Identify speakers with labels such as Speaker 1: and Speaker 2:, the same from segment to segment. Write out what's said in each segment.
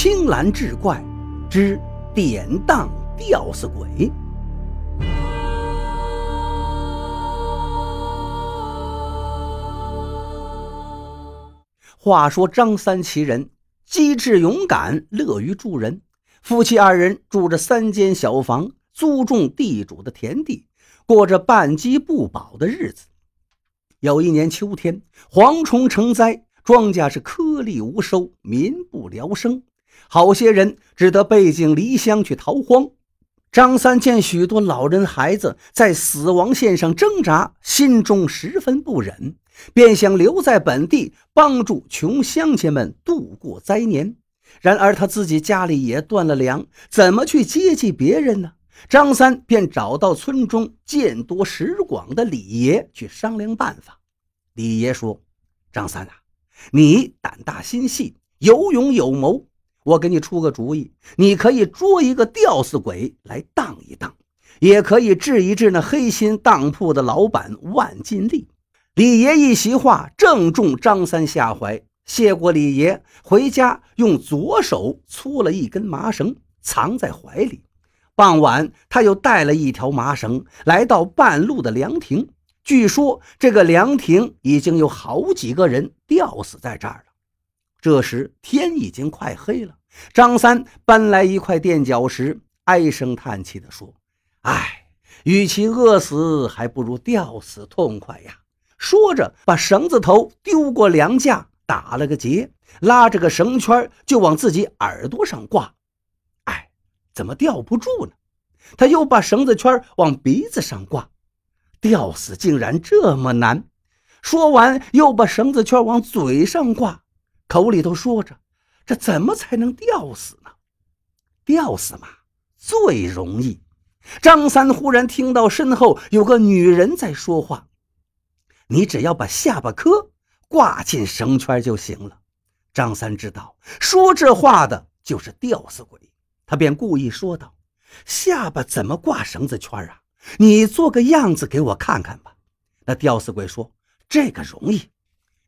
Speaker 1: 青蓝志怪之典当吊死鬼。话说张三其人机智勇敢，乐于助人。夫妻二人住着三间小房，租种地主的田地，过着半饥不饱的日子。有一年秋天，蝗虫成灾，庄稼是颗粒无收，民不聊生。好些人只得背井离乡去逃荒。张三见许多老人孩子在死亡线上挣扎，心中十分不忍，便想留在本地帮助穷乡亲们度过灾年。然而他自己家里也断了粮，怎么去接济别人呢？张三便找到村中见多识广的李爷去商量办法。李爷说：“张三啊，你胆大心细，有勇有谋，我给你出个主意，你可以捉一个吊死鬼来当一当，也可以治一治那黑心当铺的老板万金利。”李爷一席话，正中张三下怀。谢过李爷，回家用左手搓了一根麻绳，藏在怀里。傍晚，他又带了一条麻绳，来到半路的凉亭。据说这个凉亭已经有好几个人吊死在这儿了。这时天已经快黑了，张三搬来一块垫脚石，唉声叹气地说：“唉，与其饿死，还不如吊死痛快呀。”说着，把绳子头丢过梁架，打了个结，拉着个绳圈就往自己耳朵上挂。唉怎么吊不住呢？他又把绳子圈往鼻子上挂，吊死竟然这么难。说完，又把绳子圈往嘴上挂，口里头说着：“这怎么才能吊死呢？吊死嘛，最容易。”张三忽然听到身后有个女人在说话：“你只要把下巴颏挂进绳圈就行了。”张三知道，说这话的就是吊死鬼。他便故意说道：“下巴怎么挂绳子圈啊？你做个样子给我看看吧。”那吊死鬼说：“这个容易。”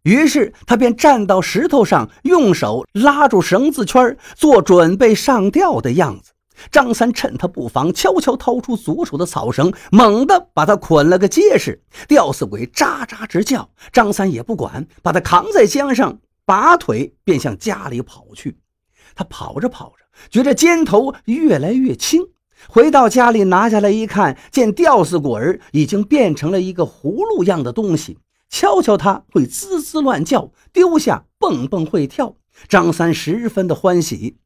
Speaker 1: 于是他便站到石头上，用手拉住绳子圈，做准备上吊的样子。张三趁他不防，悄悄掏出左手的草绳，猛地把他捆了个结实。吊死鬼喳喳直叫，张三也不管，把他扛在肩上，拔腿便向家里跑去。他跑着跑着。觉着肩头越来越轻，回到家里拿下来一看，见吊死鬼儿已经变成了一个葫芦样的东西，敲敲它会滋滋乱叫，丢下蹦蹦会跳。张三十分的欢喜。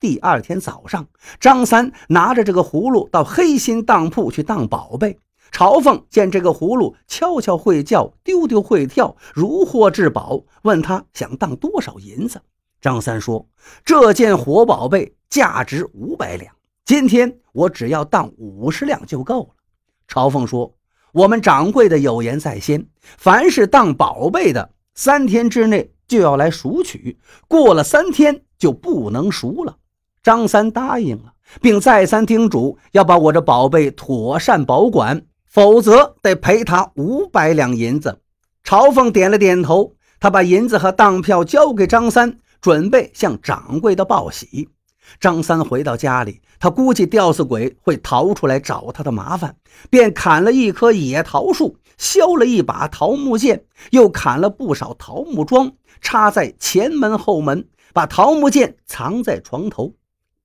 Speaker 1: 第二天早上，张三拿着这个葫芦到黑心当铺去当宝贝。朝凤见这个葫芦敲敲会叫，丢丢会跳，如获至宝，问他想当多少银子。张三说：“这件活宝贝。”价值五百两，今天我只要当五十两就够了。朝凤说：“我们掌柜的有言在先，凡是当宝贝的，三天之内就要来赎取，过了三天就不能赎了。”张三答应了，并再三叮嘱要把我这宝贝妥善保管，否则得赔他五百两银子。朝凤点了点头，他把银子和当票交给张三，准备向掌柜的报喜。张三回到家里，他估计吊死鬼会逃出来找他的麻烦，便砍了一棵野桃树，削了一把桃木剑，又砍了不少桃木桩，插在前门后门，把桃木剑藏在床头。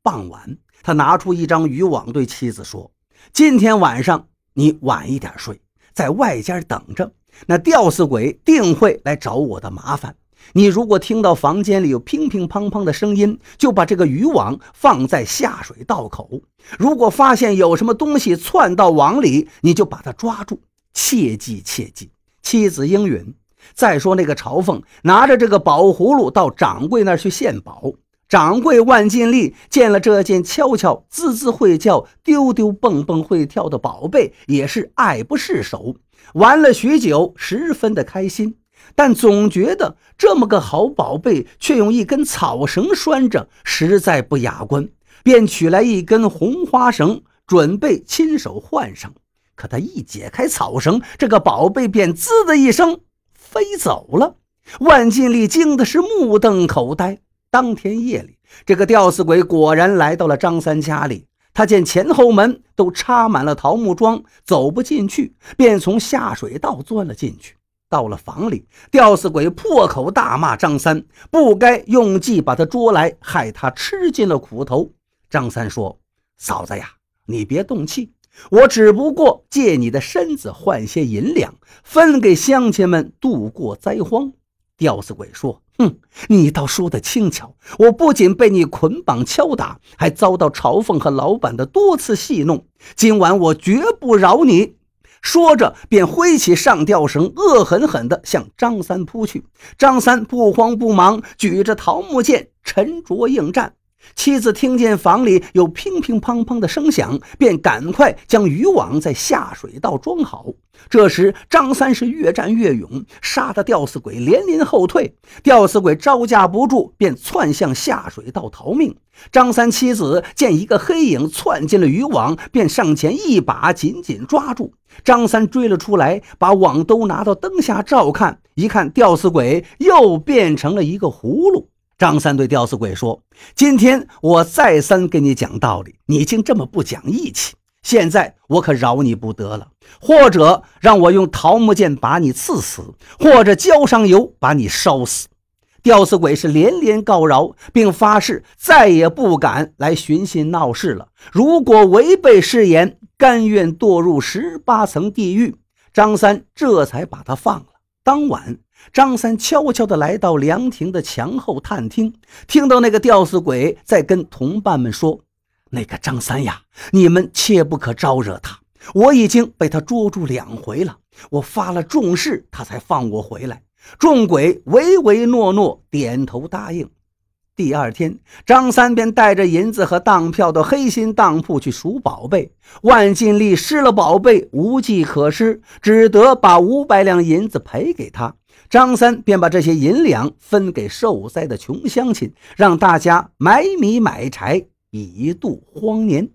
Speaker 1: 傍晚，他拿出一张渔网，对妻子说：“今天晚上你晚一点睡，在外间等着，那吊死鬼定会来找我的麻烦。”你如果听到房间里有乒乒乓乓的声音，就把这个渔网放在下水道口。如果发现有什么东西窜到网里，你就把它抓住。切记切记！妻子应允。再说那个朝凤拿着这个宝葫芦到掌柜那儿去献宝。掌柜万尽力见了这件悄悄滋滋会叫、丢丢蹦蹦会跳的宝贝，也是爱不释手。玩了许久，十分的开心。但总觉得这么个好宝贝，却用一根草绳拴着，实在不雅观，便取来一根红花绳，准备亲手换上。可他一解开草绳，这个宝贝便“滋”的一声飞走了。万金利惊的是目瞪口呆。当天夜里，这个吊死鬼果然来到了张三家里。他见前后门都插满了桃木桩，走不进去，便从下水道钻了进去。到了房里，吊死鬼破口大骂张三不该用计把他捉来，害他吃尽了苦头。张三说：“嫂子呀，你别动气，我只不过借你的身子换些银两，分给乡亲们度过灾荒。”吊死鬼说。哼，你倒说得轻巧！我不仅被你捆绑敲打，还遭到嘲讽和老板的多次戏弄。今晚我绝不饶你！说着，便挥起上吊绳，恶狠狠地向张三扑去。张三不慌不忙，举着桃木剑，沉着应战。妻子听见房里有乒乒乓乓的声响，便赶快将渔网在下水道装好。这时，张三是越战越勇，杀得吊死鬼连连后退。吊死鬼招架不住，便窜向下水道逃命。张三妻子见一个黑影窜进了渔网，便上前一把紧紧抓住。张三追了出来，把网兜拿到灯下照看，一看吊死鬼又变成了一个葫芦。张三对吊死鬼说：“今天我再三跟你讲道理，你竟这么不讲义气。现在我可饶你不得了，或者让我用桃木剑把你刺死，或者浇上油把你烧死。”吊死鬼是连连告饶，并发誓再也不敢来寻衅闹事了。如果违背誓言，甘愿堕入十八层地狱。张三这才把他放了。当晚。张三悄悄地来到凉亭的墙后探听，听到那个吊死鬼在跟同伴们说：“那个张三呀，你们切不可招惹他。我已经被他捉住两回了，我发了重誓，他才放我回来。”众鬼唯唯诺诺，点头答应。第二天，张三便带着银子和当票到黑心当铺去赎宝贝。万金利失了宝贝，无计可施，只得把五百两银子赔给他。张三便把这些银两分给受灾的穷乡亲，让大家买米买柴以度荒年。